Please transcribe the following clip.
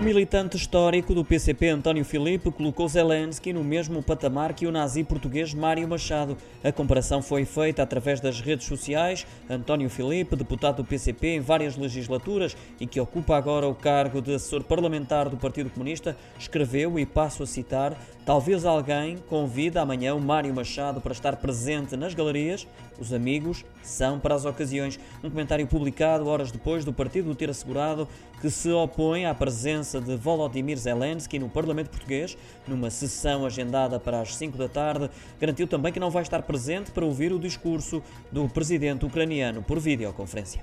O militante histórico do PCP, António Filipe, colocou Zelensky no mesmo patamar que o nazi português Mário Machado. A comparação foi feita através das redes sociais. António Filipe, deputado do PCP em várias legislaturas e que ocupa agora o cargo de assessor parlamentar do Partido Comunista, escreveu, e passo a citar: Talvez alguém convide amanhã o Mário Machado para estar presente nas galerias. Os amigos são para as ocasiões. Um comentário publicado horas depois do partido ter assegurado que se opõe à presença presença de Volodymyr Zelensky no Parlamento Português, numa sessão agendada para as 5 da tarde, garantiu também que não vai estar presente para ouvir o discurso do presidente ucraniano por videoconferência.